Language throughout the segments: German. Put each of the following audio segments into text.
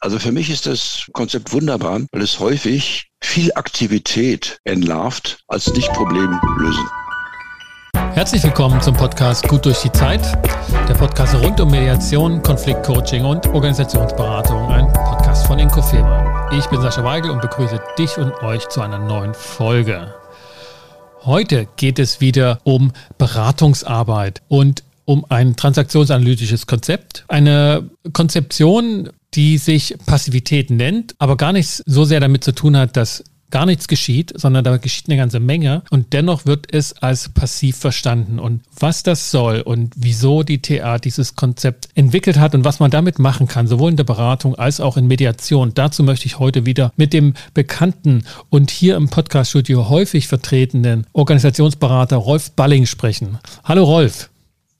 Also für mich ist das Konzept wunderbar, weil es häufig viel Aktivität entlarvt als nicht Problem lösen. Herzlich willkommen zum Podcast Gut durch die Zeit, der Podcast rund um Mediation, Konfliktcoaching und Organisationsberatung, ein Podcast von Inkofema. Ich bin Sascha Weigel und begrüße dich und euch zu einer neuen Folge. Heute geht es wieder um Beratungsarbeit und um ein transaktionsanalytisches Konzept. Eine Konzeption, die sich Passivität nennt, aber gar nichts so sehr damit zu tun hat, dass gar nichts geschieht, sondern da geschieht eine ganze Menge und dennoch wird es als passiv verstanden. Und was das soll und wieso die TA dieses Konzept entwickelt hat und was man damit machen kann, sowohl in der Beratung als auch in Mediation, dazu möchte ich heute wieder mit dem bekannten und hier im Podcaststudio häufig vertretenen Organisationsberater Rolf Balling sprechen. Hallo Rolf.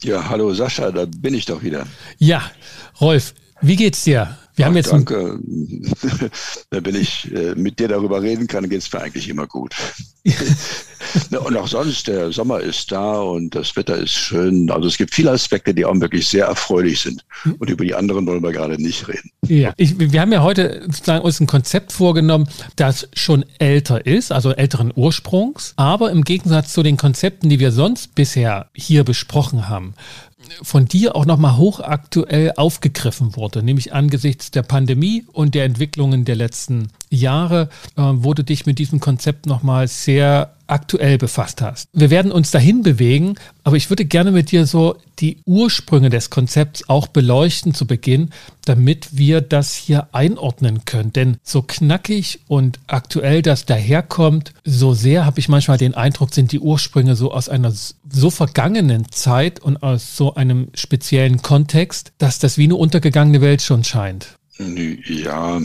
Ja, hallo Sascha, da bin ich doch wieder. Ja, Rolf, wie geht's dir? Wir haben jetzt danke. Wenn ich äh, mit dir darüber reden kann, geht es mir eigentlich immer gut. und auch sonst, der Sommer ist da und das Wetter ist schön. Also es gibt viele Aspekte, die auch wirklich sehr erfreulich sind. Und über die anderen wollen wir gerade nicht reden. Ja, ich, wir haben ja heute sozusagen uns ein Konzept vorgenommen, das schon älter ist, also älteren Ursprungs, aber im Gegensatz zu den Konzepten, die wir sonst bisher hier besprochen haben, von dir auch nochmal hochaktuell aufgegriffen wurde, nämlich angesichts der Pandemie und der Entwicklungen der letzten Jahre, äh, wo dich mit diesem Konzept nochmal sehr aktuell befasst hast. Wir werden uns dahin bewegen, aber ich würde gerne mit dir so die Ursprünge des Konzepts auch beleuchten zu Beginn, damit wir das hier einordnen können. Denn so knackig und aktuell das daherkommt, so sehr habe ich manchmal den Eindruck, sind die Ursprünge so aus einer so vergangenen Zeit und aus so einem speziellen Kontext, dass das wie eine untergegangene Welt schon scheint. Ja,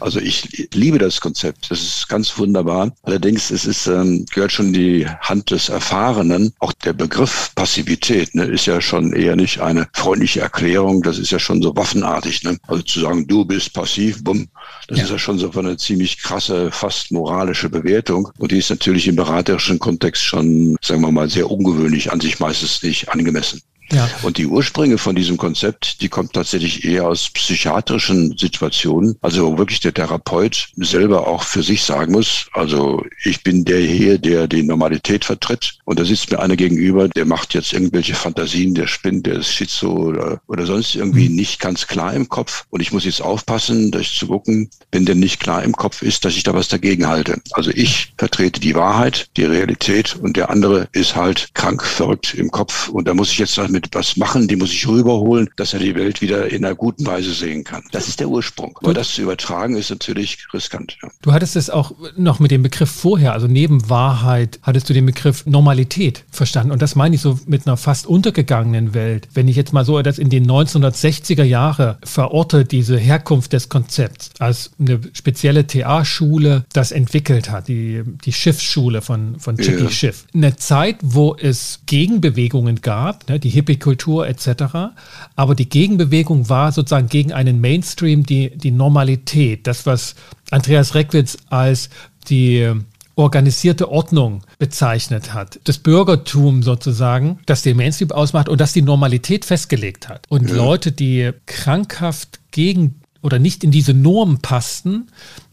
also ich liebe das Konzept. Das ist ganz wunderbar. Allerdings es ist, ähm, gehört schon die Hand des Erfahrenen. Auch der Begriff Passivität ne, ist ja schon eher nicht eine freundliche Erklärung. Das ist ja schon so waffenartig. Ne? Also zu sagen, du bist passiv, bumm, das ja. ist ja schon so eine ziemlich krasse, fast moralische Bewertung. Und die ist natürlich im beraterischen Kontext schon, sagen wir mal, sehr ungewöhnlich, an sich meistens nicht angemessen. Ja. Und die Ursprünge von diesem Konzept, die kommt tatsächlich eher aus psychiatrischen Situationen, also wo wirklich der Therapeut selber auch für sich sagen muss, also ich bin der hier, der die Normalität vertritt und da sitzt mir einer gegenüber, der macht jetzt irgendwelche Fantasien, der spinnt, der ist schizo oder, oder sonst irgendwie mhm. nicht ganz klar im Kopf und ich muss jetzt aufpassen, dass ich zu gucken, wenn der nicht klar im Kopf ist, dass ich da was dagegen halte. Also ich vertrete die Wahrheit, die Realität und der andere ist halt krank, verrückt im Kopf und da muss ich jetzt halt mit was machen, die muss ich rüberholen, dass er die Welt wieder in einer guten Weise sehen kann. Das ist der Ursprung. Aber das zu übertragen ist natürlich riskant. Ja. Du hattest es auch noch mit dem Begriff vorher, also neben Wahrheit, hattest du den Begriff Normalität verstanden. Und das meine ich so mit einer fast untergegangenen Welt. Wenn ich jetzt mal so das in den 1960er Jahre verorte, diese Herkunft des Konzepts als eine spezielle TA-Schule das entwickelt hat, die, die Schiffsschule von, von Chicky ja. Schiff. Eine Zeit, wo es Gegenbewegungen gab, ne, die Hippie-Kultur etc. Aber die Gegenbewegung war sozusagen gegen einen Mainstream die, die Normalität, das, was Andreas Reckwitz als die organisierte Ordnung bezeichnet hat. Das Bürgertum sozusagen, das den Mainstream ausmacht und das die Normalität festgelegt hat. Und ja. Leute, die krankhaft gegen oder nicht in diese Norm passten,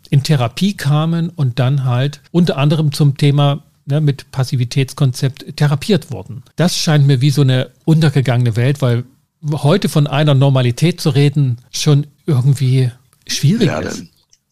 in Therapie kamen und dann halt unter anderem zum Thema ne, mit Passivitätskonzept therapiert wurden. Das scheint mir wie so eine untergegangene Welt, weil heute von einer Normalität zu reden schon irgendwie schwierig ja, ist.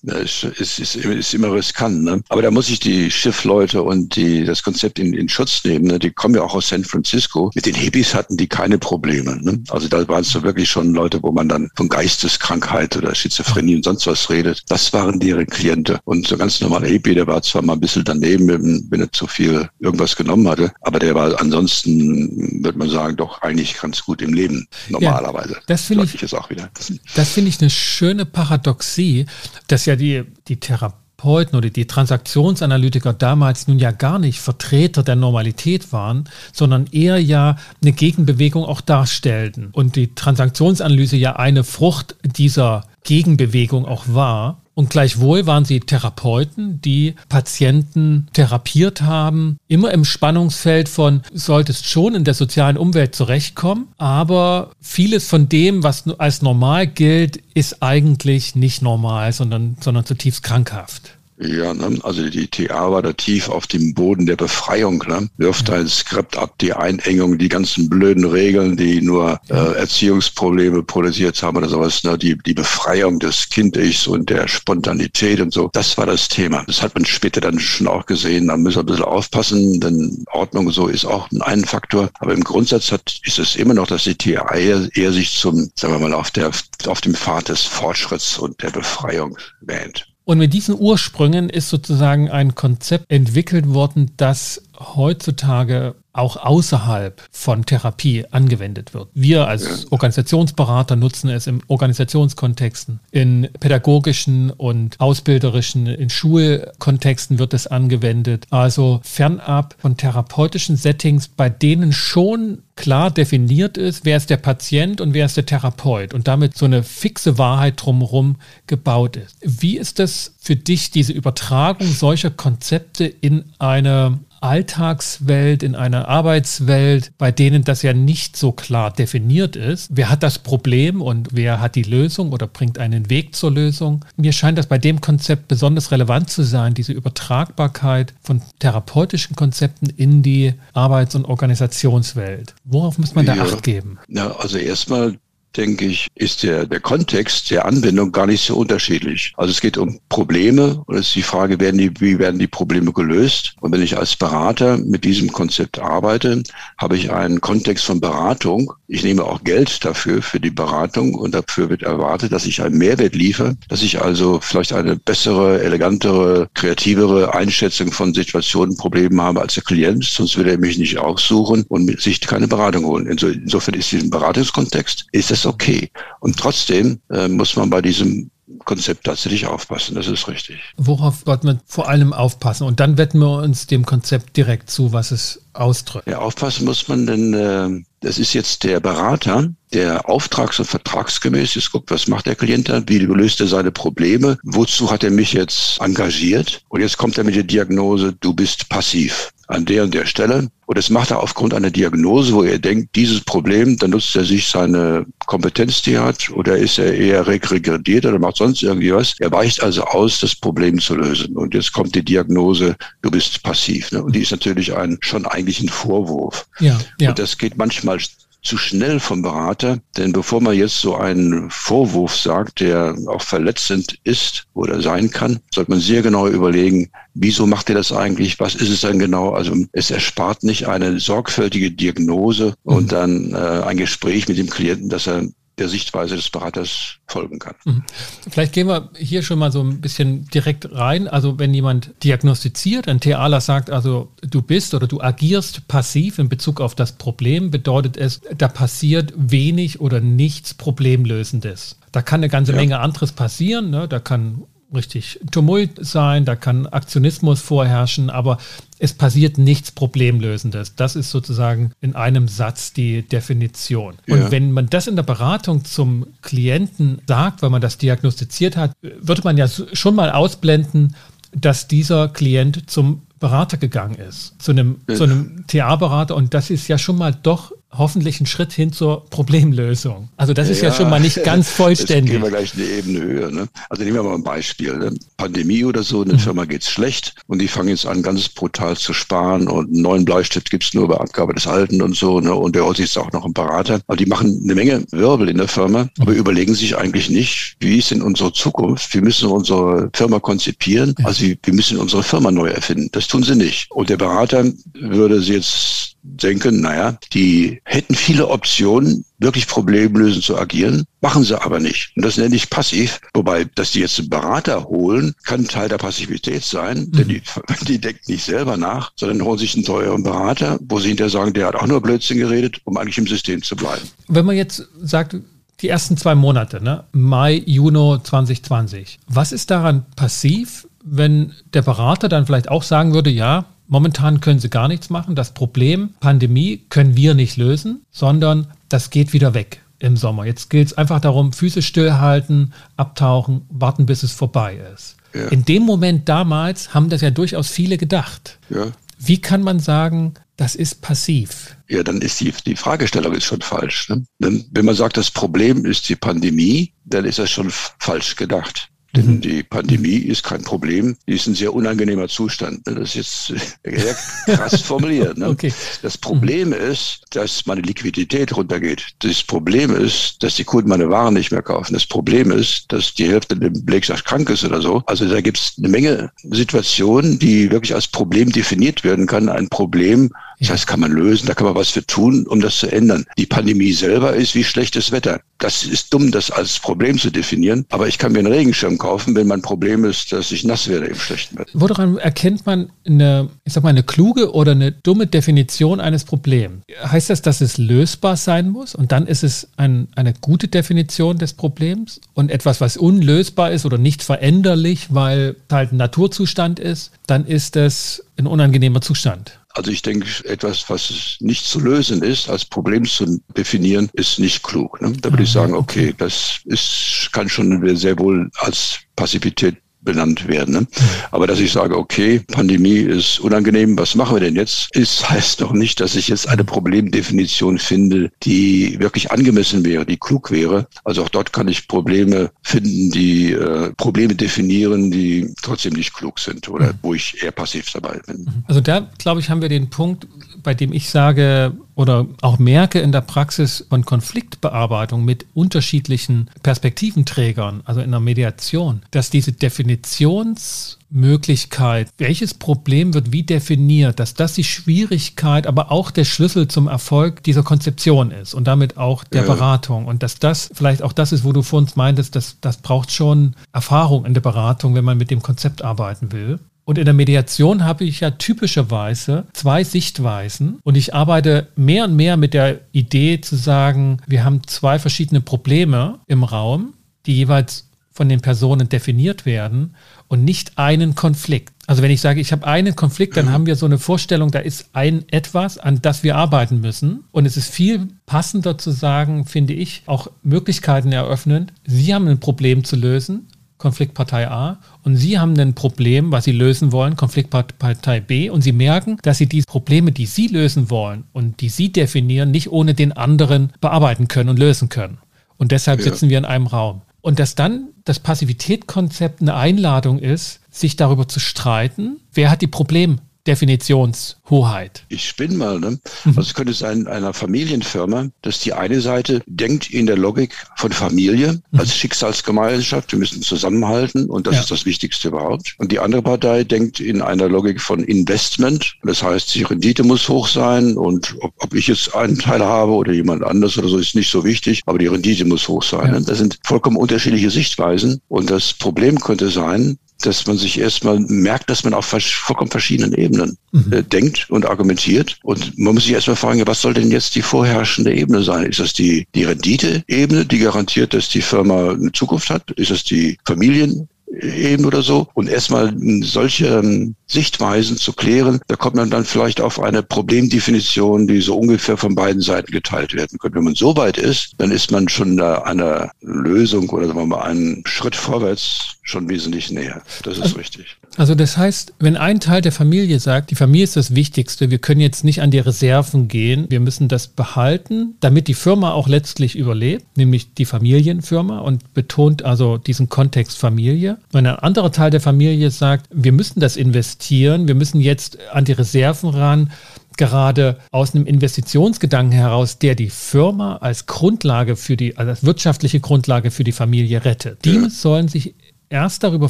Es ist, ist, ist immer riskant, ne? Aber da muss ich die Schiffleute und die, das Konzept in, in Schutz nehmen. Ne? Die kommen ja auch aus San Francisco. Mit den Hippies hatten die keine Probleme. Ne? Also da waren es so wirklich schon Leute, wo man dann von Geisteskrankheit oder Schizophrenie und sonst was redet. Das waren deren Kliente. Und so ganz normaler Hippie, der war zwar mal ein bisschen daneben, wenn er zu viel irgendwas genommen hatte, aber der war ansonsten, würde man sagen, doch eigentlich ganz gut im Leben, normalerweise. Ja, das finde ich, ich auch wieder. Das finde ich eine schöne Paradoxie, dass ja die, die Therapeuten oder die Transaktionsanalytiker damals nun ja gar nicht Vertreter der Normalität waren, sondern eher ja eine Gegenbewegung auch darstellten. Und die Transaktionsanalyse ja eine Frucht dieser Gegenbewegung auch war. Und gleichwohl waren sie Therapeuten, die Patienten therapiert haben, immer im Spannungsfeld von, solltest schon in der sozialen Umwelt zurechtkommen, aber vieles von dem, was als normal gilt, ist eigentlich nicht normal, sondern, sondern zutiefst krankhaft. Ja, ne? also die TA war da tief auf dem Boden der Befreiung. Ne? Wirft ein Skript ab, die Einengung, die ganzen blöden Regeln, die nur äh, Erziehungsprobleme produziert haben oder sowas. Ne? Die, die Befreiung des Kind-Ichs und der Spontanität und so. Das war das Thema. Das hat man später dann schon auch gesehen. Da müssen wir ein bisschen aufpassen, denn Ordnung so ist auch ein Faktor. Aber im Grundsatz hat, ist es immer noch, dass die TA eher, eher sich zum, sagen wir mal, auf, der, auf dem Pfad des Fortschritts und der Befreiung wähnt. Und mit diesen Ursprüngen ist sozusagen ein Konzept entwickelt worden, das heutzutage auch außerhalb von Therapie angewendet wird. Wir als Organisationsberater nutzen es in Organisationskontexten, in pädagogischen und ausbilderischen, in Schulkontexten wird es angewendet. Also fernab von therapeutischen Settings, bei denen schon klar definiert ist, wer ist der Patient und wer ist der Therapeut und damit so eine fixe Wahrheit drumherum gebaut ist. Wie ist das für dich, diese Übertragung solcher Konzepte in eine Alltagswelt, in einer Arbeitswelt, bei denen das ja nicht so klar definiert ist. Wer hat das Problem und wer hat die Lösung oder bringt einen Weg zur Lösung? Mir scheint das bei dem Konzept besonders relevant zu sein, diese Übertragbarkeit von therapeutischen Konzepten in die Arbeits- und Organisationswelt. Worauf muss man da ja. Acht geben? Ja, also erstmal denke ich, ist der, der Kontext der Anwendung gar nicht so unterschiedlich. Also es geht um Probleme und es ist die Frage, werden die, wie werden die Probleme gelöst? Und wenn ich als Berater mit diesem Konzept arbeite, habe ich einen Kontext von Beratung. Ich nehme auch Geld dafür, für die Beratung und dafür wird erwartet, dass ich einen Mehrwert liefere, dass ich also vielleicht eine bessere, elegantere, kreativere Einschätzung von Situationen, Problemen habe als der Klient, sonst würde er mich nicht aussuchen und sich keine Beratung holen. Insofern ist diesen Beratungskontext, ist das ist okay. Und trotzdem äh, muss man bei diesem Konzept tatsächlich aufpassen, das ist richtig. Worauf sollten wir vor allem aufpassen? Und dann wetten wir uns dem Konzept direkt zu, was es ausdrückt. Ja, aufpassen muss man, denn äh, das ist jetzt der Berater, der auftrags- und vertragsgemäß ist, guckt, was macht der Klient da, wie löst er seine Probleme, wozu hat er mich jetzt engagiert und jetzt kommt er mit der Diagnose, du bist passiv an der und der Stelle. Und das macht er aufgrund einer Diagnose, wo er denkt, dieses Problem, dann nutzt er sich seine Kompetenz, die er hat, oder ist er eher regrediert oder macht sonst irgendwie was. Er weicht also aus, das Problem zu lösen. Und jetzt kommt die Diagnose, du bist passiv. Ne? Und die ist natürlich ein, schon eigentlich ein Vorwurf. Ja, ja. Und das geht manchmal zu schnell vom Berater, denn bevor man jetzt so einen Vorwurf sagt, der auch verletzend ist oder sein kann, sollte man sehr genau überlegen, wieso macht er das eigentlich, was ist es denn genau? Also es erspart nicht eine sorgfältige Diagnose und mhm. dann äh, ein Gespräch mit dem Klienten, dass er der Sichtweise des Beraters folgen kann. Mhm. Vielleicht gehen wir hier schon mal so ein bisschen direkt rein. Also wenn jemand diagnostiziert, ein TAler sagt, also du bist oder du agierst passiv in Bezug auf das Problem, bedeutet es, da passiert wenig oder nichts Problemlösendes. Da kann eine ganze ja. Menge anderes passieren. Ne? Da kann richtig Tumult sein, da kann Aktionismus vorherrschen, aber es passiert nichts Problemlösendes. Das ist sozusagen in einem Satz die Definition. Ja. Und wenn man das in der Beratung zum Klienten sagt, weil man das diagnostiziert hat, würde man ja schon mal ausblenden, dass dieser Klient zum Berater gegangen ist, zu einem, ja. zu einem TA-Berater. Und das ist ja schon mal doch hoffentlich ein Schritt hin zur Problemlösung. Also das ist ja, ja schon mal nicht ganz vollständig. Jetzt gehen wir gleich eine Ebene höher. Ne? Also nehmen wir mal ein Beispiel. Ne? Pandemie oder so, eine mhm. Firma geht's schlecht und die fangen jetzt an, ganz brutal zu sparen und einen neuen Bleistift gibt's nur bei Abgabe des Alten und so. Ne? Und der Ossi ist auch noch ein Berater. Aber die machen eine Menge Wirbel in der Firma, mhm. aber überlegen sich eigentlich nicht, wie ist denn unsere Zukunft? Wie müssen wir unsere Firma konzipieren? Ja. Also wir müssen unsere Firma neu erfinden. Das tun sie nicht. Und der Berater würde sie jetzt denken, naja, die hätten viele Optionen, wirklich problemlösend zu agieren, machen sie aber nicht. Und das nenne ich passiv. Wobei, dass die jetzt einen Berater holen, kann Teil der Passivität sein, mhm. denn die, die denken nicht selber nach, sondern holen sich einen teuren Berater, wo sie hinterher sagen, der hat auch nur Blödsinn geredet, um eigentlich im System zu bleiben. Wenn man jetzt sagt, die ersten zwei Monate, ne? Mai, Juni 2020. Was ist daran passiv, wenn der Berater dann vielleicht auch sagen würde, ja, Momentan können sie gar nichts machen. Das Problem Pandemie können wir nicht lösen, sondern das geht wieder weg. im Sommer. Jetzt gilt es einfach darum, Füße stillhalten, abtauchen, warten, bis es vorbei ist. Ja. In dem Moment damals haben das ja durchaus viele gedacht. Ja. Wie kann man sagen, das ist passiv? Ja, dann ist die, die Fragestellung ist schon falsch. Ne? Wenn man sagt, das Problem ist die Pandemie, dann ist das schon falsch gedacht. Denn mhm. die Pandemie ist kein Problem, die ist ein sehr unangenehmer Zustand. Das ist jetzt sehr krass formuliert. Ne? Okay. Das Problem mhm. ist, dass meine Liquidität runtergeht. Das Problem ist, dass die Kunden meine Waren nicht mehr kaufen. Das Problem ist, dass die Hälfte der Belegschaft krank ist oder so. Also da gibt es eine Menge Situationen, die wirklich als Problem definiert werden kann. Ein Problem, das heißt, kann man lösen, da kann man was für tun, um das zu ändern. Die Pandemie selber ist wie schlechtes Wetter. Das ist dumm, das als Problem zu definieren. Aber ich kann mir einen Regenschirm kaufen, wenn mein Problem ist, dass ich nass werde im schlechten Wetter. Woran erkennt man eine, ich sag mal, eine kluge oder eine dumme Definition eines Problems? Heißt das, dass es lösbar sein muss und dann ist es ein, eine gute Definition des Problems und etwas, was unlösbar ist oder nicht veränderlich, weil es halt ein Naturzustand ist, dann ist es ein unangenehmer Zustand. Also ich denke, etwas, was nicht zu lösen ist, als Problem zu definieren, ist nicht klug. Ne? Da würde ich sagen, okay, das ist, kann schon sehr wohl als Passivität benannt werden. Ne? Aber dass ich sage, okay, Pandemie ist unangenehm, was machen wir denn jetzt? Ist heißt doch nicht, dass ich jetzt eine Problemdefinition finde, die wirklich angemessen wäre, die klug wäre. Also auch dort kann ich Probleme finden, die äh, Probleme definieren, die trotzdem nicht klug sind oder wo ich eher passiv dabei bin. Also da, glaube ich, haben wir den Punkt, bei dem ich sage, oder auch merke in der Praxis von Konfliktbearbeitung mit unterschiedlichen Perspektiventrägern, also in der Mediation, dass diese Definitionsmöglichkeit, welches Problem wird wie definiert, dass das die Schwierigkeit, aber auch der Schlüssel zum Erfolg dieser Konzeption ist und damit auch der ja. Beratung. Und dass das vielleicht auch das ist, wo du vor uns meintest, dass das braucht schon Erfahrung in der Beratung, wenn man mit dem Konzept arbeiten will. Und in der Mediation habe ich ja typischerweise zwei Sichtweisen und ich arbeite mehr und mehr mit der Idee zu sagen, wir haben zwei verschiedene Probleme im Raum, die jeweils von den Personen definiert werden und nicht einen Konflikt. Also wenn ich sage, ich habe einen Konflikt, dann haben wir so eine Vorstellung, da ist ein etwas, an das wir arbeiten müssen. Und es ist viel passender zu sagen, finde ich, auch Möglichkeiten eröffnen. Sie haben ein Problem zu lösen Konfliktpartei A, und Sie haben ein Problem, was Sie lösen wollen, Konfliktpartei B, und Sie merken, dass Sie die Probleme, die Sie lösen wollen und die Sie definieren, nicht ohne den anderen bearbeiten können und lösen können. Und deshalb ja. sitzen wir in einem Raum. Und dass dann das Passivitätkonzept eine Einladung ist, sich darüber zu streiten, wer hat die Probleme Definitionshoheit. Ich spinne mal. Ne? Mhm. Also es könnte sein, einer Familienfirma, dass die eine Seite denkt in der Logik von Familie mhm. als Schicksalsgemeinschaft, wir müssen zusammenhalten und das ja. ist das Wichtigste überhaupt. Und die andere Partei denkt in einer Logik von Investment. Das heißt, die Rendite muss hoch sein und ob, ob ich jetzt einen Teil habe oder jemand anders oder so, ist nicht so wichtig, aber die Rendite muss hoch sein. Ja. Das sind vollkommen unterschiedliche Sichtweisen und das Problem könnte sein, dass man sich erstmal merkt, dass man auf vollkommen verschiedenen Ebenen mhm. äh, denkt und argumentiert. Und man muss sich erstmal fragen, was soll denn jetzt die vorherrschende Ebene sein? Ist das die, die Rendite-Ebene, die garantiert, dass die Firma eine Zukunft hat? Ist das die Familien? Eben oder so. Und erstmal solche ähm, Sichtweisen zu klären, da kommt man dann vielleicht auf eine Problemdefinition, die so ungefähr von beiden Seiten geteilt werden könnte. Wenn man so weit ist, dann ist man schon da einer Lösung oder sagen wir mal einen Schritt vorwärts schon wesentlich näher. Das ist also, richtig. Also das heißt, wenn ein Teil der Familie sagt, die Familie ist das Wichtigste, wir können jetzt nicht an die Reserven gehen, wir müssen das behalten, damit die Firma auch letztlich überlebt, nämlich die Familienfirma und betont also diesen Kontext Familie. Wenn ein anderer Teil der Familie sagt, wir müssen das investieren, wir müssen jetzt an die Reserven ran, gerade aus einem Investitionsgedanken heraus, der die Firma als Grundlage für die, also als wirtschaftliche Grundlage für die Familie rettet. Die sollen sich erst darüber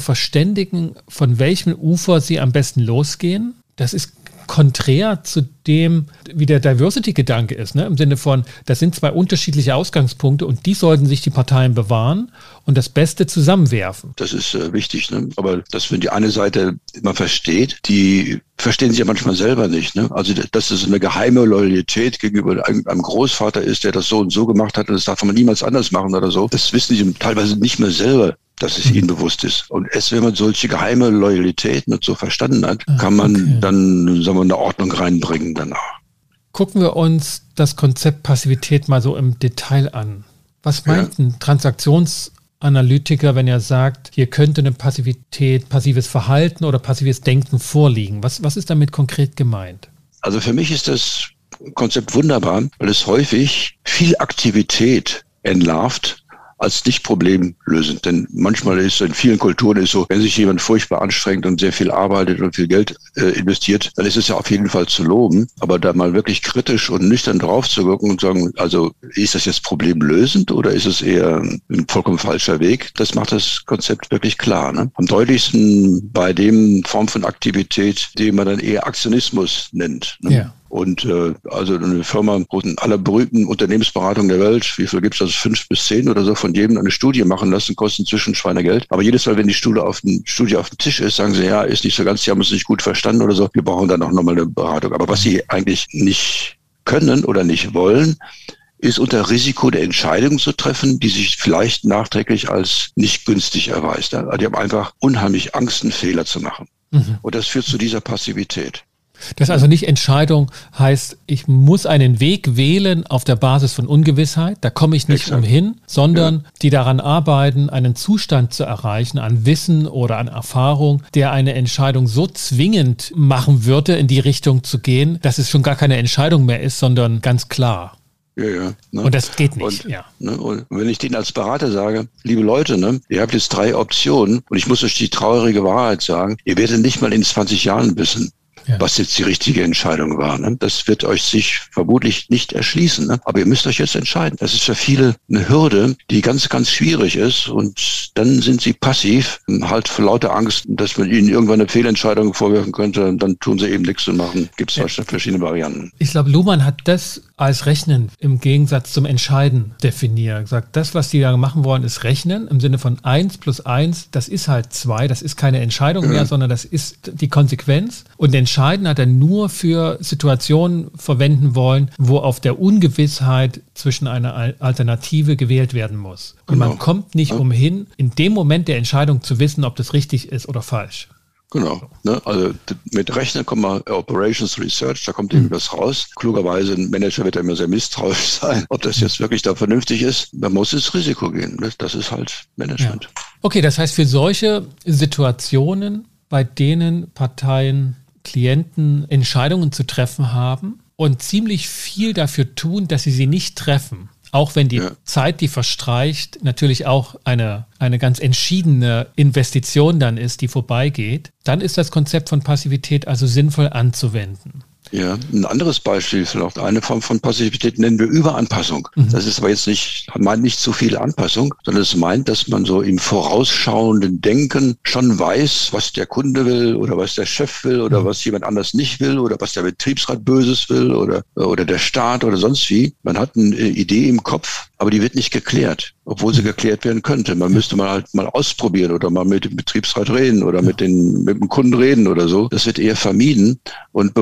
verständigen, von welchem Ufer sie am besten losgehen. Das ist konträr zu dem, wie der Diversity-Gedanke ist, ne? im Sinne von, das sind zwei unterschiedliche Ausgangspunkte und die sollten sich die Parteien bewahren und das Beste zusammenwerfen. Das ist äh, wichtig, ne? aber das, wenn die eine Seite immer versteht, die verstehen sich ja manchmal selber nicht. Ne? Also, dass es eine geheime Loyalität gegenüber einem Großvater ist, der das so und so gemacht hat und das darf man niemals anders machen oder so, das wissen sie teilweise nicht mehr selber dass es ihnen bewusst ist. Und erst wenn man solche geheime Loyalitäten und so verstanden hat, ah, kann man okay. dann, sagen wir, eine Ordnung reinbringen danach. Gucken wir uns das Konzept Passivität mal so im Detail an. Was meint ja. ein Transaktionsanalytiker, wenn er sagt, hier könnte eine Passivität, passives Verhalten oder passives Denken vorliegen? Was, was ist damit konkret gemeint? Also für mich ist das Konzept wunderbar, weil es häufig viel Aktivität entlarvt als nicht problemlösend. Denn manchmal ist in vielen Kulturen ist so, wenn sich jemand furchtbar anstrengt und sehr viel arbeitet und viel Geld äh, investiert, dann ist es ja auf jeden Fall zu loben. Aber da mal wirklich kritisch und nüchtern drauf zu wirken und sagen, also ist das jetzt problemlösend oder ist es eher ein vollkommen falscher Weg? Das macht das Konzept wirklich klar. Ne? Am deutlichsten bei dem Form von Aktivität, die man dann eher Aktionismus nennt. Ne? Ja. Und äh, also eine Firma, aller berühmten Unternehmensberatungen der Welt, wie viel gibt es das? Fünf bis zehn oder so, von jedem eine Studie machen lassen, kosten zwischen Schweinegeld. Aber jedes Mal, wenn die Studie auf, den, Studie auf dem Tisch ist, sagen sie, ja, ist nicht so ganz, sie haben es nicht gut verstanden oder so, wir brauchen dann auch nochmal eine Beratung. Aber was sie eigentlich nicht können oder nicht wollen, ist unter Risiko der Entscheidung zu treffen, die sich vielleicht nachträglich als nicht günstig erweist. Also die haben einfach unheimlich Angst, einen Fehler zu machen. Mhm. Und das führt zu dieser Passivität. Das also nicht Entscheidung heißt, ich muss einen Weg wählen auf der Basis von Ungewissheit, da komme ich nicht Exakt. umhin, sondern ja. die daran arbeiten, einen Zustand zu erreichen, an Wissen oder an Erfahrung, der eine Entscheidung so zwingend machen würde, in die Richtung zu gehen, dass es schon gar keine Entscheidung mehr ist, sondern ganz klar. Ja, ja. Ne? Und das geht nicht, und, ja. Ne? Und wenn ich denen als Berater sage, liebe Leute, ne, ihr habt jetzt drei Optionen und ich muss euch die traurige Wahrheit sagen, ihr werdet nicht mal in 20 Jahren wissen, ja. was jetzt die richtige Entscheidung war. Ne? Das wird euch sich vermutlich nicht erschließen. Ne? Aber ihr müsst euch jetzt entscheiden. Das ist für viele eine Hürde, die ganz, ganz schwierig ist. Und dann sind sie passiv, halt vor lauter Angst, dass man ihnen irgendwann eine Fehlentscheidung vorwerfen könnte. Und dann tun sie eben nichts zu machen. Gibt es ja. verschiedene Varianten. Ich glaube, Luhmann hat das als Rechnen im Gegensatz zum Entscheiden definiert. Er sagt, das, was die da machen wollen, ist Rechnen im Sinne von 1 plus 1, das ist halt 2, das ist keine Entscheidung mehr, sondern das ist die Konsequenz. Und Entscheiden hat er nur für Situationen verwenden wollen, wo auf der Ungewissheit zwischen einer Alternative gewählt werden muss. Und genau. man kommt nicht umhin, in dem Moment der Entscheidung zu wissen, ob das richtig ist oder falsch. Genau. Ne? Also mit Rechnen kommt man Operations Research, da kommt mhm. was raus. Klugerweise, ein Manager wird ja immer sehr misstrauisch sein, ob das jetzt wirklich da vernünftig ist. Man muss ins Risiko gehen. Ne? Das ist halt Management. Ja. Okay, das heißt, für solche Situationen, bei denen Parteien, Klienten Entscheidungen zu treffen haben und ziemlich viel dafür tun, dass sie sie nicht treffen, auch wenn die ja. Zeit, die verstreicht, natürlich auch eine, eine ganz entschiedene Investition dann ist, die vorbeigeht, dann ist das Konzept von Passivität also sinnvoll anzuwenden. Ja, ein anderes Beispiel, vielleicht eine Form von Passivität nennen wir Überanpassung. Mhm. Das ist aber jetzt nicht, meint nicht zu viel Anpassung, sondern es meint, dass man so im vorausschauenden Denken schon weiß, was der Kunde will oder was der Chef will oder mhm. was jemand anders nicht will oder was der Betriebsrat Böses will oder, oder der Staat oder sonst wie. Man hat eine Idee im Kopf, aber die wird nicht geklärt, obwohl sie geklärt werden könnte. Man müsste mal halt mal ausprobieren oder mal mit dem Betriebsrat reden oder mit, den, mit dem Kunden reden oder so. Das wird eher vermieden und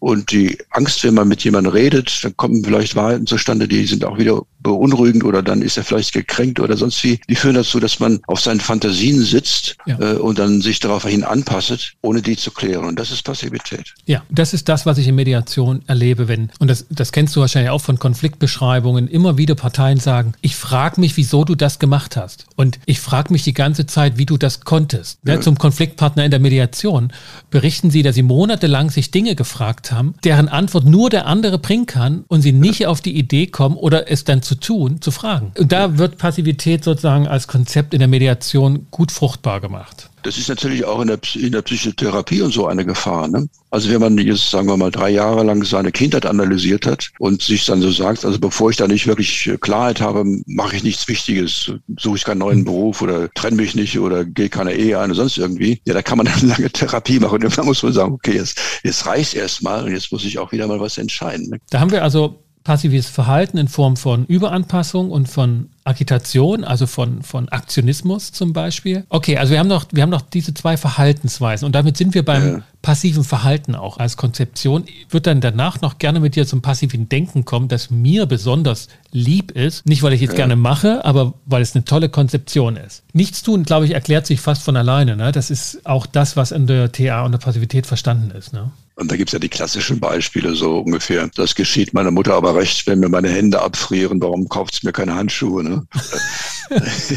und die Angst, wenn man mit jemandem redet, dann kommen vielleicht Wahrheiten zustande, die sind auch wieder beunruhigend oder dann ist er vielleicht gekränkt oder sonst wie. Die führen dazu, dass man auf seinen Fantasien sitzt ja. äh, und dann sich daraufhin anpasst, ohne die zu klären. Und das ist Passivität. Ja, das ist das, was ich in Mediation erlebe, wenn, und das, das kennst du wahrscheinlich auch von Konfliktbeschreibungen, immer wieder Parteien sagen, ich frage mich, wieso du das gemacht hast. Und ich frage mich die ganze Zeit, wie du das konntest. Ja. Zum Konfliktpartner in der Mediation berichten sie, dass sie monatelang sich Dinge gefragt haben, deren Antwort nur der andere bringen kann und sie nicht auf die Idee kommen oder es dann zu tun, zu fragen. Und da wird Passivität sozusagen als Konzept in der Mediation gut fruchtbar gemacht. Das ist natürlich auch in der, in der Psychotherapie und so eine Gefahr. Ne? Also wenn man jetzt, sagen wir mal, drei Jahre lang seine Kindheit analysiert hat und sich dann so sagt, also bevor ich da nicht wirklich Klarheit habe, mache ich nichts Wichtiges, suche ich keinen neuen hm. Beruf oder trenne mich nicht oder gehe keine Ehe ein oder sonst irgendwie, ja, da kann man dann lange Therapie machen und dann muss man sagen, okay, jetzt, jetzt reicht erstmal und jetzt muss ich auch wieder mal was entscheiden. Ne? Da haben wir also passives Verhalten in Form von Überanpassung und von Agitation, also von, von Aktionismus zum Beispiel. Okay, also wir haben noch, wir haben noch diese zwei Verhaltensweisen und damit sind wir beim ja. passiven Verhalten auch als Konzeption. Ich würde dann danach noch gerne mit dir zum passiven Denken kommen, das mir besonders lieb ist. Nicht, weil ich es ja. gerne mache, aber weil es eine tolle Konzeption ist. Nichts tun, glaube ich, erklärt sich fast von alleine. Ne? Das ist auch das, was in der TA und der Passivität verstanden ist. Ne? Und da gibt's ja die klassischen Beispiele so ungefähr. Das geschieht meiner Mutter aber recht, wenn mir meine Hände abfrieren, warum kauft mir keine Handschuhe? Ne? das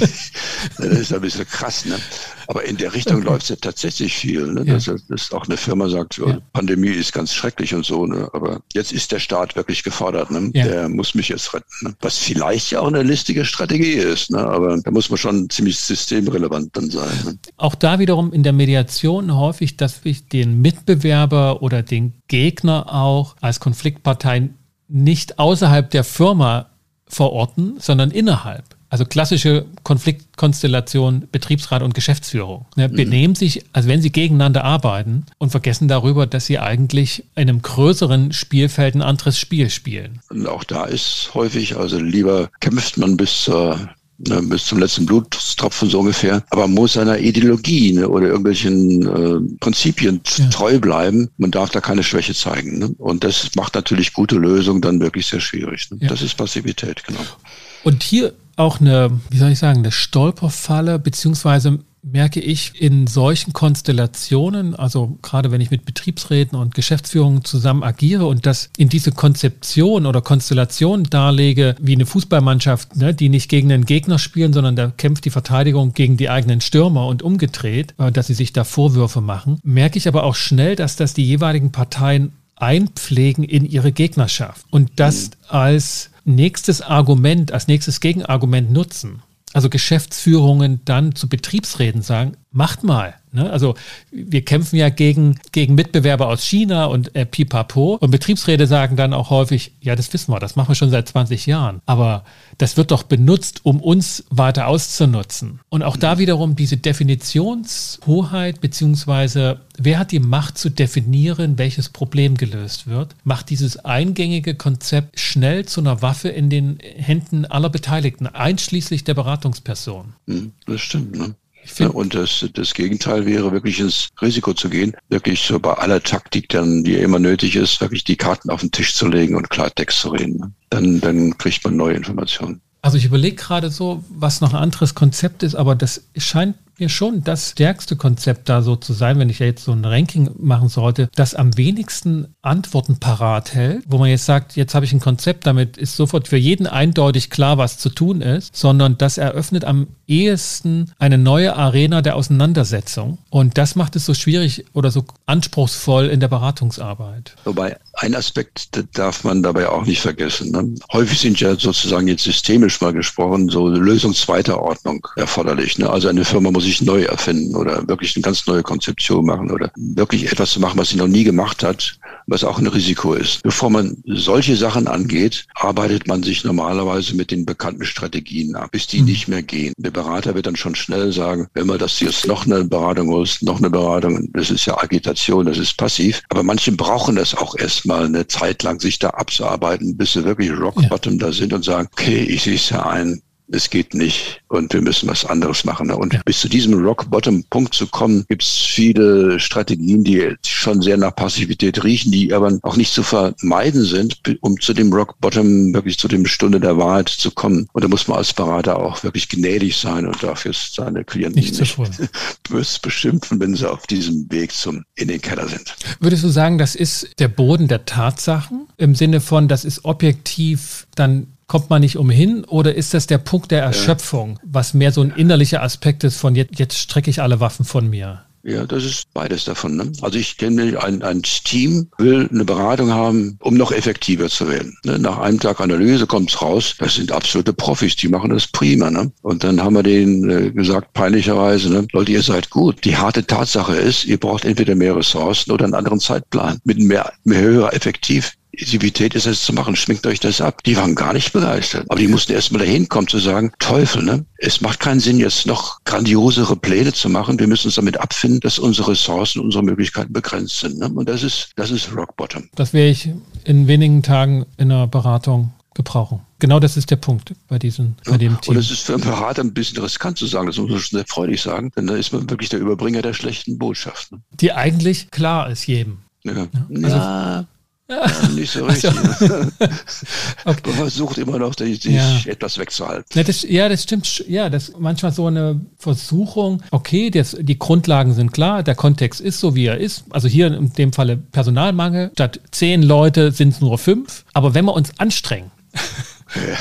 ist ein bisschen krass, ne? Aber in der Richtung okay. läuft ja tatsächlich viel. Ne? Ja. Dass, dass, auch eine Firma sagt, ja. Pandemie ist ganz schrecklich und so, ne? aber jetzt ist der Staat wirklich gefordert. Ne? Ja. Der muss mich jetzt retten. Ne? Was vielleicht ja auch eine listige Strategie ist, ne? aber da muss man schon ziemlich systemrelevant dann sein. Ne? Auch da wiederum in der Mediation häufig, dass ich den Mitbewerber oder den Gegner auch als Konfliktpartei nicht außerhalb der Firma verorten, sondern innerhalb. Also klassische Konfliktkonstellation Betriebsrat und Geschäftsführung ne, mhm. benehmen sich, als wenn sie gegeneinander arbeiten und vergessen darüber, dass sie eigentlich in einem größeren Spielfeld ein anderes Spiel spielen. Und auch da ist häufig, also lieber kämpft man bis zur ne, bis zum letzten Blutstropfen so ungefähr. Aber man muss seiner Ideologie ne, oder irgendwelchen äh, Prinzipien ja. treu bleiben. Man darf da keine Schwäche zeigen. Ne? Und das macht natürlich gute Lösungen dann wirklich sehr schwierig. Ne? Ja. Das ist Passivität, genau. Und hier auch eine, wie soll ich sagen, eine Stolperfalle, beziehungsweise merke ich in solchen Konstellationen, also gerade wenn ich mit Betriebsräten und Geschäftsführungen zusammen agiere und das in diese Konzeption oder Konstellation darlege, wie eine Fußballmannschaft, ne, die nicht gegen einen Gegner spielen, sondern da kämpft die Verteidigung gegen die eigenen Stürmer und umgedreht, äh, dass sie sich da Vorwürfe machen, merke ich aber auch schnell, dass das die jeweiligen Parteien einpflegen in ihre Gegnerschaft und das als nächstes Argument, als nächstes Gegenargument nutzen. Also Geschäftsführungen dann zu Betriebsräten sagen, macht mal. Ne? Also wir kämpfen ja gegen, gegen Mitbewerber aus China und äh, Pipapo. Und Betriebsräte sagen dann auch häufig, ja, das wissen wir, das machen wir schon seit 20 Jahren. Aber das wird doch benutzt, um uns weiter auszunutzen. Und auch da wiederum diese Definitionshoheit, beziehungsweise wer hat die Macht zu definieren, welches Problem gelöst wird, macht dieses eingängige Konzept schnell zu einer Waffe in den Händen aller Beteiligten, einschließlich der Beratungsperson. Hm, das stimmt, ne? Und das, das Gegenteil wäre wirklich ins Risiko zu gehen, wirklich so bei aller Taktik, dann, die immer nötig ist, wirklich die Karten auf den Tisch zu legen und Klartext zu reden. Ne? dann, dann kriegt man neue Informationen. Also ich überlege gerade so, was noch ein anderes Konzept ist, aber das scheint mir schon das stärkste Konzept da so zu sein, wenn ich ja jetzt so ein Ranking machen sollte, das am wenigsten Antworten parat hält, wo man jetzt sagt, jetzt habe ich ein Konzept, damit ist sofort für jeden eindeutig klar, was zu tun ist, sondern das eröffnet am ehesten eine neue Arena der Auseinandersetzung. Und das macht es so schwierig oder so anspruchsvoll in der Beratungsarbeit. Wobei ein Aspekt darf man dabei auch nicht vergessen. Ne? Häufig sind ja sozusagen jetzt systemisch mal gesprochen so Lösung zweiter Ordnung erforderlich. Ne? Also eine Firma muss sich neu erfinden oder wirklich eine ganz neue Konzeption machen oder wirklich etwas zu machen, was sie noch nie gemacht hat, was auch ein Risiko ist. Bevor man solche Sachen angeht, arbeitet man sich normalerweise mit den bekannten Strategien ab, bis die mhm. nicht mehr gehen. Der Berater wird dann schon schnell sagen, wenn man das jetzt noch eine Beratung muss, noch eine Beratung, das ist ja Agitation, das ist passiv. Aber manche brauchen das auch erstmal eine Zeit lang, sich da abzuarbeiten, bis sie wirklich Rock Bottom ja. da sind und sagen, okay, ich sehe es ja ein, es geht nicht und wir müssen was anderes machen. Und ja. bis zu diesem Rock-Bottom-Punkt zu kommen, gibt es viele Strategien, die schon sehr nach Passivität riechen, die aber auch nicht zu vermeiden sind, um zu dem Rock-Bottom, wirklich zu dem Stunde der Wahrheit zu kommen. Und da muss man als Berater auch wirklich gnädig sein und dafür seine Klienten nicht, nicht bös beschimpfen, wenn sie auf diesem Weg zum in den Keller sind. Würdest du sagen, das ist der Boden der Tatsachen im Sinne von, das ist objektiv dann kommt man nicht umhin oder ist das der Punkt der Erschöpfung, was mehr so ein innerlicher Aspekt ist von jetzt, jetzt strecke ich alle Waffen von mir? Ja, das ist beides davon. Ne? Also ich kenne ein, ein Team, will eine Beratung haben, um noch effektiver zu werden. Ne? Nach einem Tag Analyse kommt's raus, das sind absolute Profis, die machen das prima. Ne? Und dann haben wir denen äh, gesagt, peinlicherweise, ne? Leute, ihr seid gut. Die harte Tatsache ist, ihr braucht entweder mehr Ressourcen oder einen anderen Zeitplan mit mehr, mehr höherer Effektiv Effektivität ist es zu machen, schminkt euch das ab. Die waren gar nicht begeistert. Aber die mussten erst mal dahin kommen zu sagen, Teufel, ne? Es macht keinen Sinn, jetzt noch grandiosere Pläne zu machen. Wir müssen uns damit abfinden, dass unsere Ressourcen, unsere Möglichkeiten begrenzt sind. Ne? Und das ist, das ist Rock Bottom. Das werde ich in wenigen Tagen in einer Beratung gebrauchen. Genau das ist der Punkt bei diesem, bei dem Team. Und es ist für einen Berater ein bisschen riskant zu sagen, das muss man schon sehr freudig sagen, denn da ist man wirklich der Überbringer der schlechten Botschaften. Die eigentlich klar ist jedem. Ja. Also, ja Ja, nicht so richtig. Also, okay. Man versucht immer noch, sich ja. etwas wegzuhalten. Ja das, ja, das stimmt. Ja, das ist manchmal so eine Versuchung. Okay, das, die Grundlagen sind klar, der Kontext ist so, wie er ist. Also hier in dem Falle Personalmangel. Statt zehn Leute sind es nur fünf. Aber wenn wir uns anstrengen,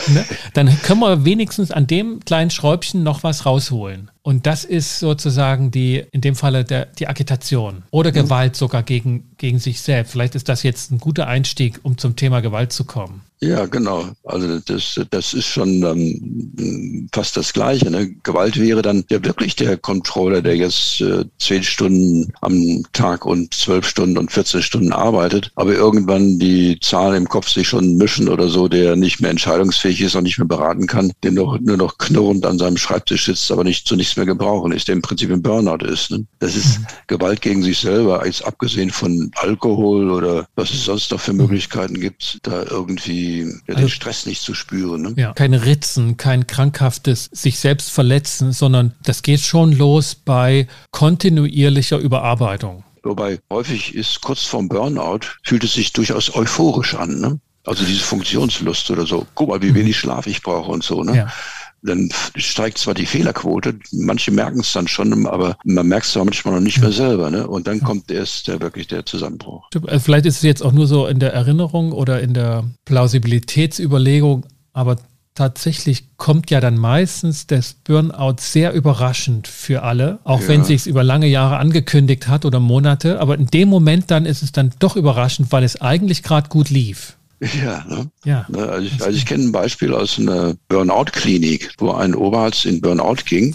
ne, dann können wir wenigstens an dem kleinen Schräubchen noch was rausholen. Und das ist sozusagen die, in dem Falle der, die Agitation oder mhm. Gewalt sogar gegen, gegen sich selbst. Vielleicht ist das jetzt ein guter Einstieg, um zum Thema Gewalt zu kommen. Ja, genau. Also das, das ist schon ähm, fast das Gleiche. Ne? Gewalt wäre dann ja wirklich der Controller, der jetzt äh, zehn Stunden am Tag und zwölf Stunden und 14 Stunden arbeitet, aber irgendwann die Zahlen im Kopf sich schon mischen oder so, der nicht mehr entscheidungsfähig ist und nicht mehr beraten kann, der noch, nur noch knurrend an seinem Schreibtisch sitzt, aber nicht zu nichts mehr gebrauchen ist, der im Prinzip ein Burnout ist. Ne? Das ist mhm. Gewalt gegen sich selber, jetzt abgesehen von Alkohol oder was es sonst noch für mhm. Möglichkeiten gibt, da irgendwie ja, den also, Stress nicht zu spüren. Ne? Ja, keine Ritzen, kein krankhaftes sich selbst verletzen, sondern das geht schon los bei kontinuierlicher Überarbeitung. Wobei häufig ist kurz vorm Burnout, fühlt es sich durchaus euphorisch an. Ne? Also diese Funktionslust oder so. Guck mal, wie mhm. wenig Schlaf ich brauche und so. Ne? Ja dann steigt zwar die Fehlerquote, manche merken es dann schon, aber man merkt es manchmal noch nicht mehr selber. Ne? Und dann kommt erst der, wirklich der Zusammenbruch. Also vielleicht ist es jetzt auch nur so in der Erinnerung oder in der Plausibilitätsüberlegung, aber tatsächlich kommt ja dann meistens das Burnout sehr überraschend für alle, auch ja. wenn es sich über lange Jahre angekündigt hat oder Monate. Aber in dem Moment dann ist es dann doch überraschend, weil es eigentlich gerade gut lief. Ja, ne? ja. Ne, also ich, also ich kenne ein Beispiel aus einer Burnout-Klinik, wo ein Oberarzt in Burnout ging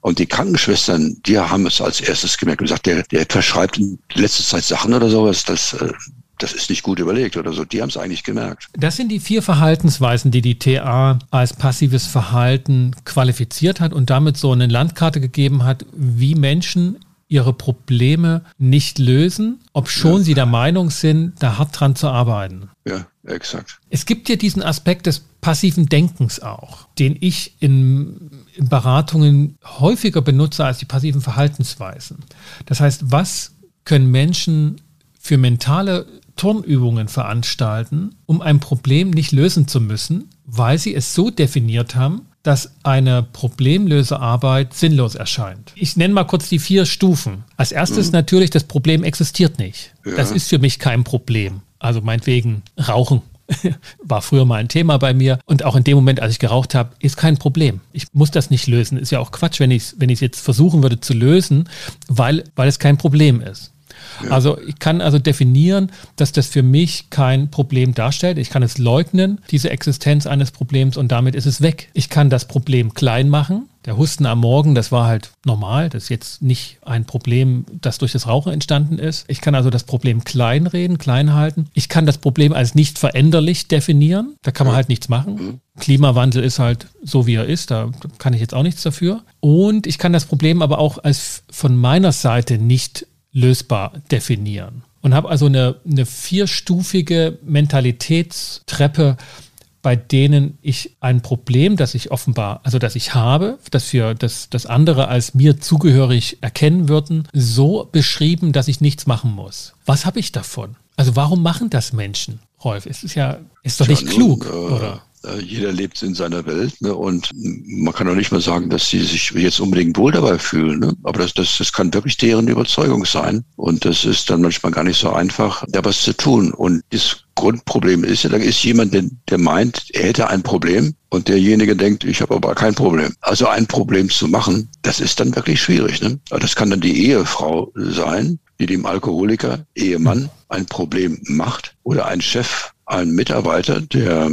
und die Krankenschwestern, die haben es als erstes gemerkt und gesagt, der, der verschreibt in letzter Zeit Sachen oder sowas, das, äh, das ist nicht gut überlegt oder so. Die haben es eigentlich gemerkt. Das sind die vier Verhaltensweisen, die die TA als passives Verhalten qualifiziert hat und damit so eine Landkarte gegeben hat, wie Menschen ihre Probleme nicht lösen, ob schon ja. sie der Meinung sind, da hart dran zu arbeiten. Ja, exakt. Es gibt ja diesen Aspekt des passiven Denkens auch, den ich in, in Beratungen häufiger benutze als die passiven Verhaltensweisen. Das heißt, was können Menschen für mentale Turnübungen veranstalten, um ein Problem nicht lösen zu müssen, weil sie es so definiert haben, dass eine Problemlösearbeit sinnlos erscheint. Ich nenne mal kurz die vier Stufen. Als erstes mhm. natürlich, das Problem existiert nicht. Ja. Das ist für mich kein Problem. Also meinetwegen Rauchen war früher mal ein Thema bei mir. Und auch in dem Moment, als ich geraucht habe, ist kein Problem. Ich muss das nicht lösen. Ist ja auch Quatsch, wenn ich es wenn jetzt versuchen würde zu lösen, weil, weil es kein Problem ist. Also ich kann also definieren, dass das für mich kein Problem darstellt. Ich kann es leugnen, diese Existenz eines Problems und damit ist es weg. Ich kann das Problem klein machen. Der Husten am Morgen, das war halt normal. Das ist jetzt nicht ein Problem, das durch das Rauchen entstanden ist. Ich kann also das Problem kleinreden, klein halten. Ich kann das Problem als nicht veränderlich definieren. Da kann man halt nichts machen. Klimawandel ist halt so, wie er ist. Da kann ich jetzt auch nichts dafür. Und ich kann das Problem aber auch als von meiner Seite nicht lösbar definieren. Und habe also eine, eine vierstufige Mentalitätstreppe, bei denen ich ein Problem, das ich offenbar, also das ich habe, das wir, das, das andere als mir zugehörig erkennen würden, so beschrieben, dass ich nichts machen muss. Was habe ich davon? Also warum machen das Menschen, Rolf? Es ist ja, ist doch nicht ja, klug, äh, oder? Äh, jeder lebt in seiner Welt ne? und man kann auch nicht mal sagen, dass sie sich jetzt unbedingt wohl dabei fühlen. Ne? Aber das, das, das kann wirklich deren Überzeugung sein. Und das ist dann manchmal gar nicht so einfach, da was zu tun. Und das Grundproblem ist ja, da ist jemand, der, der meint, er hätte ein Problem und derjenige denkt, ich habe aber kein Problem. Also ein Problem zu machen, das ist dann wirklich schwierig. Ne? Das kann dann die Ehefrau sein, die dem Alkoholiker, Ehemann, ein Problem macht oder ein Chef, ein Mitarbeiter, der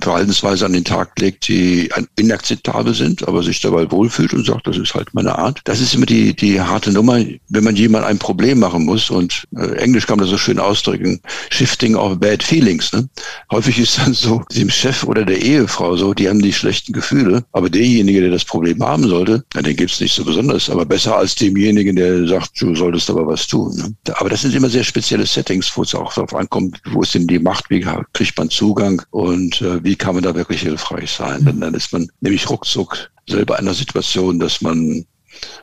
Verhaltensweise an den Tag legt, die inakzeptabel sind, aber sich dabei wohlfühlt und sagt, das ist halt meine Art. Das ist immer die, die harte Nummer, wenn man jemand ein Problem machen muss. Und äh, Englisch kann man das so schön ausdrücken, shifting of bad feelings. Ne? Häufig ist dann so, dem Chef oder der Ehefrau so, die haben die schlechten Gefühle, aber derjenige, der das Problem haben sollte, na, den gibt's nicht so besonders, aber besser als demjenigen, der sagt, du solltest aber was tun. Ne? Aber das sind immer sehr spezielle Settings, wo es auch darauf ankommt, wo ist denn die Macht, wie kriegt man Zugang und äh, wie kann man da wirklich hilfreich sein? Denn dann ist man nämlich ruckzuck selber in einer Situation, dass man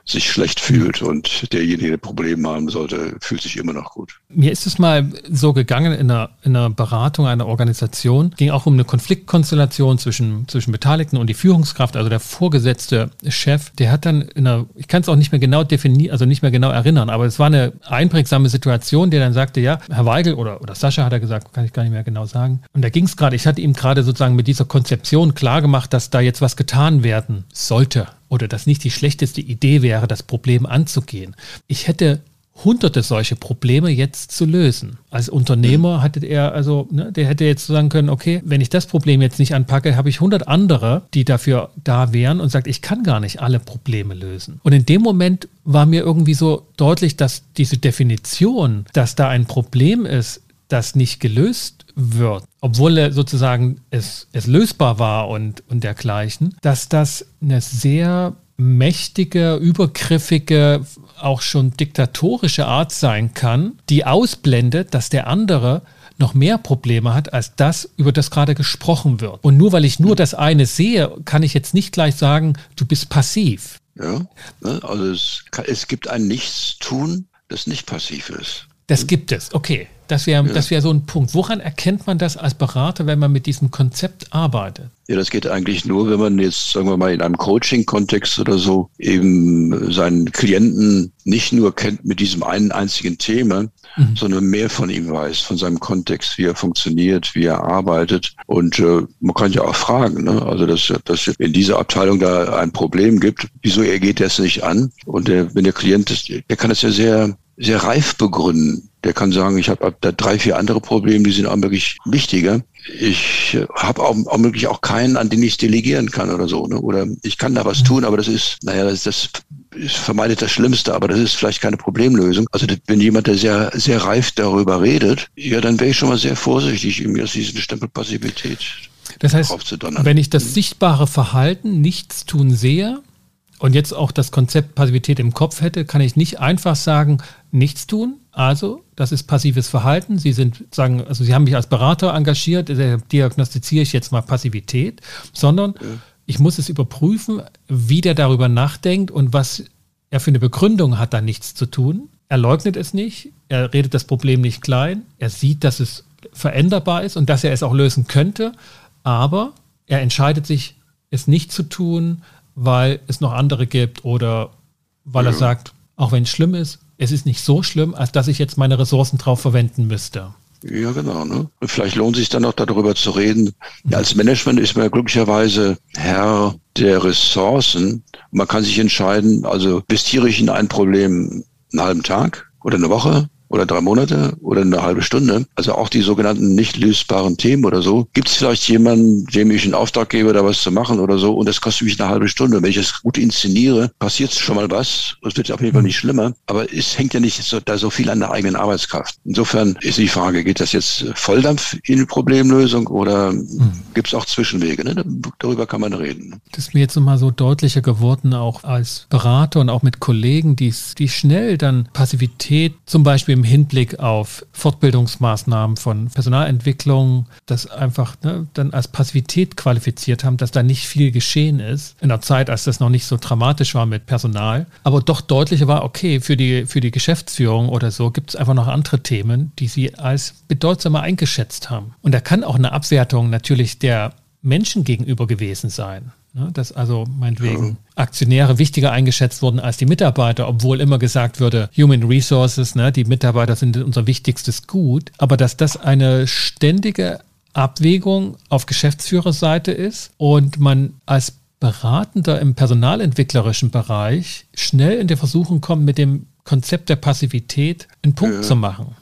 sich schlecht fühlt und derjenige, der Probleme haben sollte, fühlt sich immer noch gut. Mir ist es mal so gegangen in einer, in einer Beratung einer Organisation, ging auch um eine Konfliktkonstellation zwischen, zwischen Beteiligten und die Führungskraft, also der vorgesetzte Chef, der hat dann in einer, ich kann es auch nicht mehr genau definieren, also nicht mehr genau erinnern, aber es war eine einprägsame Situation, der dann sagte, ja, Herr Weigel oder, oder Sascha hat er gesagt, kann ich gar nicht mehr genau sagen. Und da ging es gerade, ich hatte ihm gerade sozusagen mit dieser Konzeption klar gemacht, dass da jetzt was getan werden sollte oder dass nicht die schlechteste Idee wäre, das Problem anzugehen. Ich hätte hunderte solche Probleme jetzt zu lösen. Als Unternehmer hatte er also, ne, der hätte jetzt sagen können, okay, wenn ich das Problem jetzt nicht anpacke, habe ich hundert andere, die dafür da wären und sagt, ich kann gar nicht alle Probleme lösen. Und in dem Moment war mir irgendwie so deutlich, dass diese Definition, dass da ein Problem ist, das nicht gelöst wird, obwohl sozusagen es, es lösbar war und, und dergleichen, dass das eine sehr mächtige, übergriffige, auch schon diktatorische Art sein kann, die ausblendet, dass der andere noch mehr Probleme hat als das, über das gerade gesprochen wird. Und nur weil ich nur das eine sehe, kann ich jetzt nicht gleich sagen, du bist passiv. Ja, ne, also es, es gibt ein Nichtstun, das nicht passiv ist. Das gibt es, okay. Das wäre ja. das wär so ein Punkt. Woran erkennt man das als Berater, wenn man mit diesem Konzept arbeitet? Ja, das geht eigentlich nur, wenn man jetzt, sagen wir mal, in einem Coaching-Kontext oder so eben seinen Klienten nicht nur kennt mit diesem einen einzigen Thema, mhm. sondern mehr von ihm weiß, von seinem Kontext, wie er funktioniert, wie er arbeitet. Und äh, man kann ja auch fragen, ne? also dass, dass in dieser Abteilung da ein Problem gibt, wieso er geht das nicht an? Und der, wenn der Klient ist, der kann das ja sehr sehr reif begründen. Der kann sagen, ich habe da drei, vier andere Probleme, die sind auch wirklich wichtiger. Ich habe auch, auch möglich auch keinen, an den ich delegieren kann oder so. Ne? Oder ich kann da was tun, aber das ist, naja, das, das ist vermeidet das Schlimmste, aber das ist vielleicht keine Problemlösung. Also wenn jemand, der sehr, sehr reif darüber redet, ja, dann wäre ich schon mal sehr vorsichtig, ihm jetzt diesen Stempel Passivität das heißt, wenn ich das sichtbare Verhalten, nichts tun sehe, und jetzt auch das Konzept Passivität im Kopf hätte, kann ich nicht einfach sagen, nichts tun. Also, das ist passives Verhalten. Sie sind, sagen, also Sie haben mich als Berater engagiert, diagnostiziere ich jetzt mal Passivität, sondern ja. ich muss es überprüfen, wie der darüber nachdenkt und was er für eine Begründung hat, da nichts zu tun. Er leugnet es nicht, er redet das Problem nicht klein, er sieht, dass es veränderbar ist und dass er es auch lösen könnte, aber er entscheidet sich, es nicht zu tun, weil es noch andere gibt oder weil ja. er sagt, auch wenn es schlimm ist, es ist nicht so schlimm, als dass ich jetzt meine Ressourcen drauf verwenden müsste. Ja, genau. Ne? Vielleicht lohnt sich dann noch darüber zu reden. Ja, als Management ist man ja glücklicherweise Herr der Ressourcen. Man kann sich entscheiden, also investiere ich in ein Problem einen halben Tag oder eine Woche oder drei Monate oder eine halbe Stunde, also auch die sogenannten nicht lösbaren Themen oder so, gibt es vielleicht jemanden, dem ich einen Auftrag gebe, da was zu machen oder so und das kostet mich eine halbe Stunde. Wenn ich es gut inszeniere, passiert schon mal was. Es wird auf jeden Fall nicht schlimmer, aber es hängt ja nicht so, da so viel an der eigenen Arbeitskraft. Insofern ist die Frage, geht das jetzt Volldampf in die Problemlösung oder mhm. gibt es auch Zwischenwege? Ne? Darüber kann man reden. Das ist mir jetzt nochmal so deutlicher geworden, auch als Berater und auch mit Kollegen, die, die schnell dann Passivität zum Beispiel im Hinblick auf Fortbildungsmaßnahmen von Personalentwicklung, das einfach ne, dann als Passivität qualifiziert haben, dass da nicht viel geschehen ist. In einer Zeit, als das noch nicht so dramatisch war mit Personal. Aber doch deutlicher war, okay, für die, für die Geschäftsführung oder so gibt es einfach noch andere Themen, die sie als bedeutsamer eingeschätzt haben. Und da kann auch eine Abwertung natürlich der Menschen gegenüber gewesen sein. Ne, dass also meinetwegen. Aktionäre wichtiger eingeschätzt wurden als die Mitarbeiter, obwohl immer gesagt würde, Human Resources, ne, die Mitarbeiter sind unser wichtigstes Gut. Aber dass das eine ständige Abwägung auf Geschäftsführerseite ist und man als Beratender im personalentwicklerischen Bereich schnell in die Versuchung kommt, mit dem Konzept der Passivität einen Punkt ja. zu machen.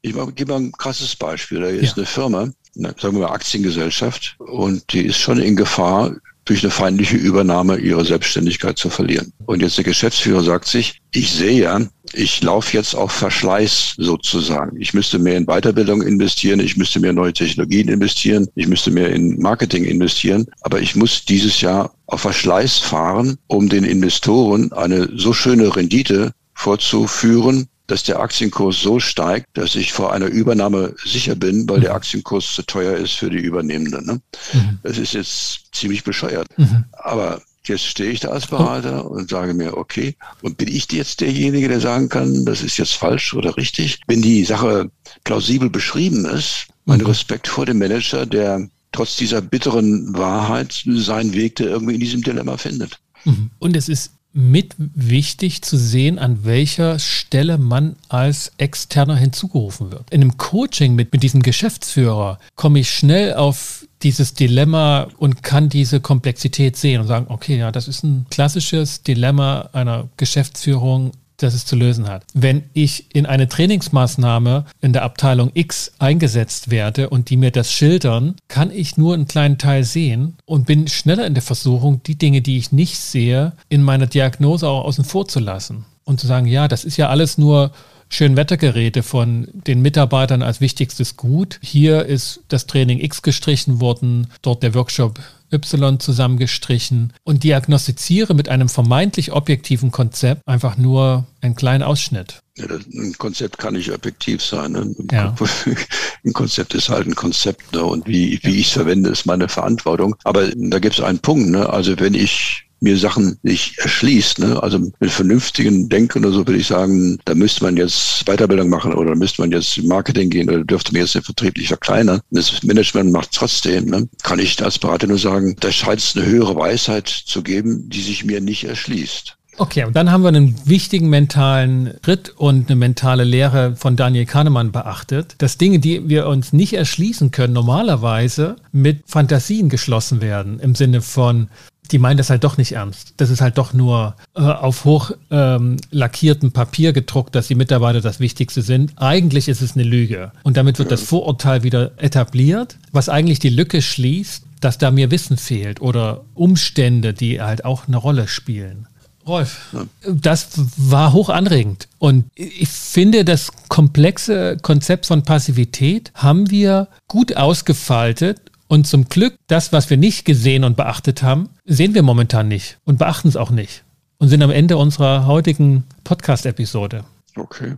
Ich gebe mal ein krasses Beispiel. Da ist ja. eine Firma, ne, sagen wir mal Aktiengesellschaft, und die ist schon in Gefahr, durch eine feindliche Übernahme ihre Selbstständigkeit zu verlieren. Und jetzt der Geschäftsführer sagt sich, ich sehe ja, ich laufe jetzt auf Verschleiß sozusagen. Ich müsste mehr in Weiterbildung investieren, ich müsste mehr in neue Technologien investieren, ich müsste mehr in Marketing investieren, aber ich muss dieses Jahr auf Verschleiß fahren, um den Investoren eine so schöne Rendite vorzuführen, dass der Aktienkurs so steigt, dass ich vor einer Übernahme sicher bin, weil der mhm. Aktienkurs zu teuer ist für die Übernehmenden. Ne? Mhm. Das ist jetzt ziemlich bescheuert. Mhm. Aber Jetzt stehe ich da als Berater und sage mir, okay, und bin ich jetzt derjenige, der sagen kann, das ist jetzt falsch oder richtig? Wenn die Sache plausibel beschrieben ist, mein mhm. Respekt vor dem Manager, der trotz dieser bitteren Wahrheit seinen Weg, der irgendwie in diesem Dilemma findet. Mhm. Und es ist mit wichtig zu sehen, an welcher Stelle man als Externer hinzugerufen wird. In einem Coaching mit, mit diesem Geschäftsführer komme ich schnell auf dieses Dilemma und kann diese Komplexität sehen und sagen, okay, ja, das ist ein klassisches Dilemma einer Geschäftsführung das es zu lösen hat. Wenn ich in eine Trainingsmaßnahme in der Abteilung X eingesetzt werde und die mir das schildern, kann ich nur einen kleinen Teil sehen und bin schneller in der Versuchung, die Dinge, die ich nicht sehe, in meiner Diagnose auch außen vor zu lassen. Und zu sagen, ja, das ist ja alles nur Schönwettergeräte von den Mitarbeitern als wichtigstes Gut. Hier ist das Training X gestrichen worden, dort der Workshop Y zusammengestrichen und diagnostiziere mit einem vermeintlich objektiven Konzept einfach nur einen kleinen Ausschnitt. Ja, ein Konzept kann nicht objektiv sein. Ne? Ja. Ein Konzept ist halt ein Konzept ne? und wie, wie ich es verwende, ist meine Verantwortung. Aber da gibt es einen Punkt. Ne? Also wenn ich mir Sachen nicht erschließt. Ne? Also mit vernünftigen Denken oder so würde ich sagen, da müsste man jetzt Weiterbildung machen oder müsste man jetzt Marketing gehen oder dürfte man jetzt vertrieblich verkleinern. Das Management macht trotzdem. Ne? Kann ich als Berater nur sagen, da scheint es eine höhere Weisheit zu geben, die sich mir nicht erschließt. Okay, und dann haben wir einen wichtigen mentalen Schritt und eine mentale Lehre von Daniel Kahnemann beachtet, dass Dinge, die wir uns nicht erschließen können, normalerweise mit Fantasien geschlossen werden. Im Sinne von, die meinen das halt doch nicht ernst. Das ist halt doch nur äh, auf hoch ähm, lackiertem Papier gedruckt, dass die Mitarbeiter das Wichtigste sind. Eigentlich ist es eine Lüge. Und damit wird das Vorurteil wieder etabliert, was eigentlich die Lücke schließt, dass da mir Wissen fehlt oder Umstände, die halt auch eine Rolle spielen. Rolf, das war hoch anregend. Und ich finde, das komplexe Konzept von Passivität haben wir gut ausgefaltet und zum Glück, das, was wir nicht gesehen und beachtet haben, sehen wir momentan nicht und beachten es auch nicht und sind am Ende unserer heutigen Podcast-Episode. Okay,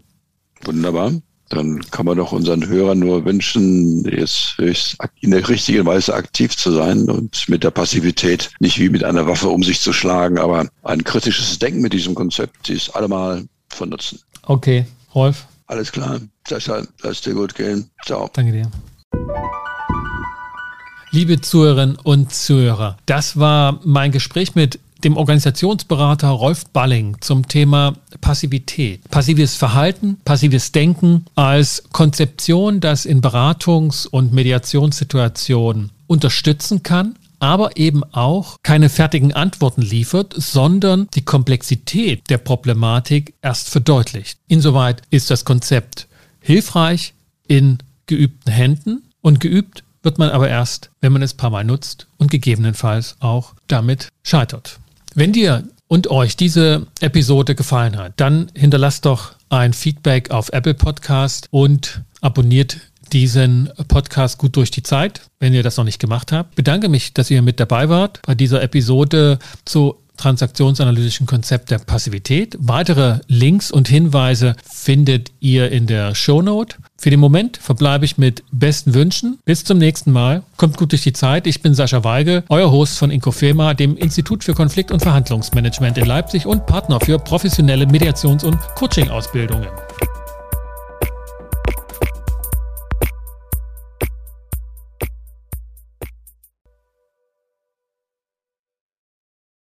wunderbar. Dann kann man doch unseren Hörern nur wünschen, jetzt in der richtigen Weise aktiv zu sein und mit der Passivität nicht wie mit einer Waffe um sich zu schlagen, aber ein kritisches Denken mit diesem Konzept ist allemal von Nutzen. Okay, Rolf. Alles klar. Sascha, lass dir gut gehen. Ciao. Danke dir. Liebe Zuhörerinnen und Zuhörer, das war mein Gespräch mit dem Organisationsberater Rolf Balling zum Thema Passivität. Passives Verhalten, passives Denken als Konzeption, das in Beratungs- und Mediationssituationen unterstützen kann, aber eben auch keine fertigen Antworten liefert, sondern die Komplexität der Problematik erst verdeutlicht. Insoweit ist das Konzept hilfreich in geübten Händen und geübt wird man aber erst, wenn man es ein paar Mal nutzt und gegebenenfalls auch damit scheitert. Wenn dir und euch diese Episode gefallen hat, dann hinterlasst doch ein Feedback auf Apple Podcast und abonniert diesen Podcast gut durch die Zeit, wenn ihr das noch nicht gemacht habt. Bedanke mich, dass ihr mit dabei wart bei dieser Episode zu transaktionsanalytischen Konzept der Passivität. Weitere Links und Hinweise findet ihr in der Shownote. Für den Moment verbleibe ich mit besten Wünschen. Bis zum nächsten Mal. Kommt gut durch die Zeit. Ich bin Sascha Weige, euer Host von Inkofema, dem Institut für Konflikt- und Verhandlungsmanagement in Leipzig und Partner für professionelle Mediations- und Coaching-Ausbildungen.